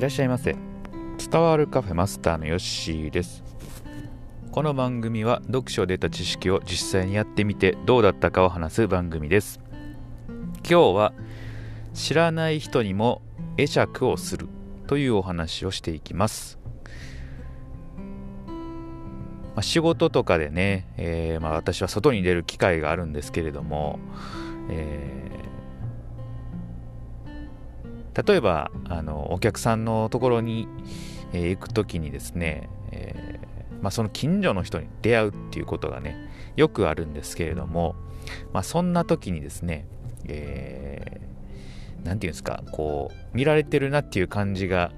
いらっしゃいませ。伝わるカフェマスターのヨッシーです。この番組は読書で得た知識を実際にやってみてどうだったかを話す番組です。今日は知らない人にも会釈をするというお話をしていきます。まあ、仕事とかでね、えー、まあ、私は外に出る機会があるんですけれども、例えばあのお客さんのところに、えー、行く時にですね、えまあ、その近所の人に出会うっていうことがねよくあるんですけれども、まあ、そんな時にですね、えー、て言うんですかこう見られてるなっていう感じが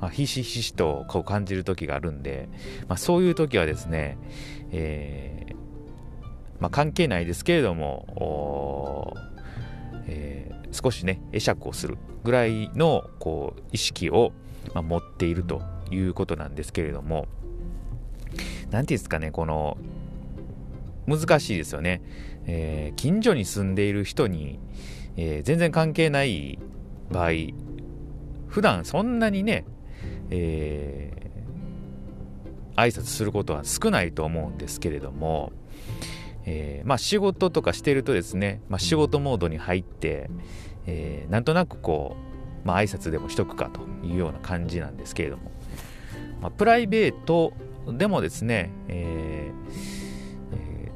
ま、ひしひしとこう感じる時があるんで、まあ、そういう時はですね、えー、まあ、関係ないですけれども、えー、少しね会釈をするぐらいのこう意識を、ま持っているということなんですけれども何て言うんですかねこの難しいですよね、えー、近所に住んでいる人に、えー、全然関係ない場合普段そんなにねえー、挨拶することは少ないと思うんですけれども、えー、まあ、仕事とかしてるとですね、まあ、仕事モードに入って、えー、なんとなくこう、まあ、挨拶でもしとくかというような感じなんですけれども、まあ、プライベートでもですね、え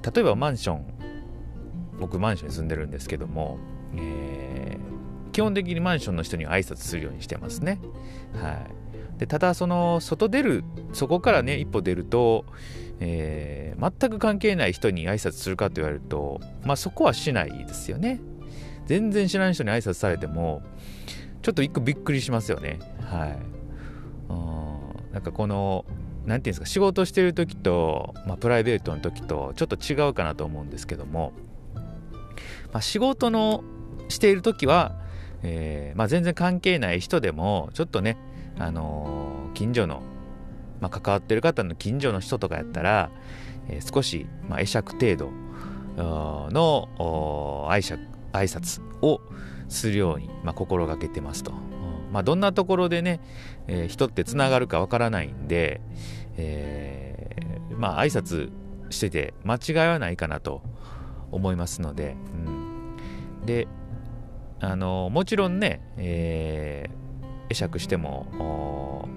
ー、例えばマンション僕マンションに住んでるんですけども、え、基本的にマンションの人に挨拶するようにしてますね。はい。でただその外出るそこからね一歩出ると、えー、全く関係ない人に挨拶するかと言われるとまあそこはしないですよね全然知らない人に挨拶されてもちょっと一個びっくりしますよねはいうんなんかこの何て言うんですか仕事してる時と、まあ、プライベートの時とちょっと違うかなと思うんですけども、まあ、仕事のしている時は、えーまあ、全然関係ない人でもちょっとねあのー、近所の、まあ、関わってる方の近所の人とかやったら、えー、少し、まあ、会釈程度の挨拶挨拶をするように、まあ、心がけてますと。まあ、どんなところでね、えー、人ってつながるかわからないんで、えー、まあ挨拶してて間違いはないかなと思いますので、うん、であのもちろんね、えー、会釈しても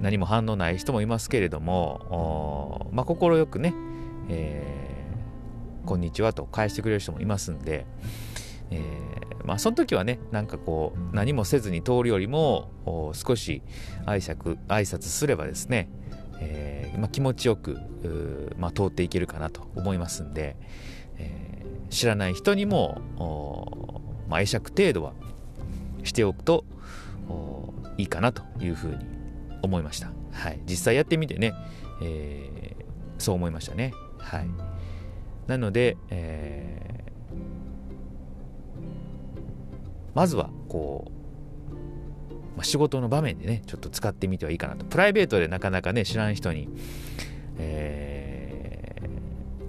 何も反応ない人もいますけれどもまあ快くね、えー、こんにちはと返してくれる人もいますんで、えー、まあその時はねなんかこう何もせずに通るよりも少し挨拶挨拶すればですね、えーまあ、気持ちよく、まあ、通っていけるかなと思いますんで、えー、知らない人にも、おまあ、会釈程度はしておくといいかなというふうに思いました。はい、実際やってみてね、えー、そう思いましたね。はい、なので、えー、まずはこう、まあ、仕事の場面でねちょっと使ってみてはいいかなとプライベートでなかなかね知らん人に、え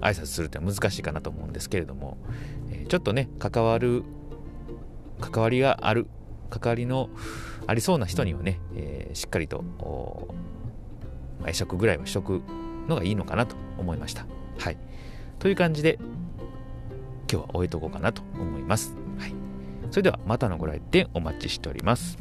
ー、挨拶するって難しいかなと思うんですけれども、えー、ちょっとね関わる関わりがある関わりのありそうな人にはね、えー、しっかりと会食ぐらいはしとくのがいいのかなと思いました。はい。という感じで今日は終えとこうかなと思います。はい。それではまたのご来店お待ちしております。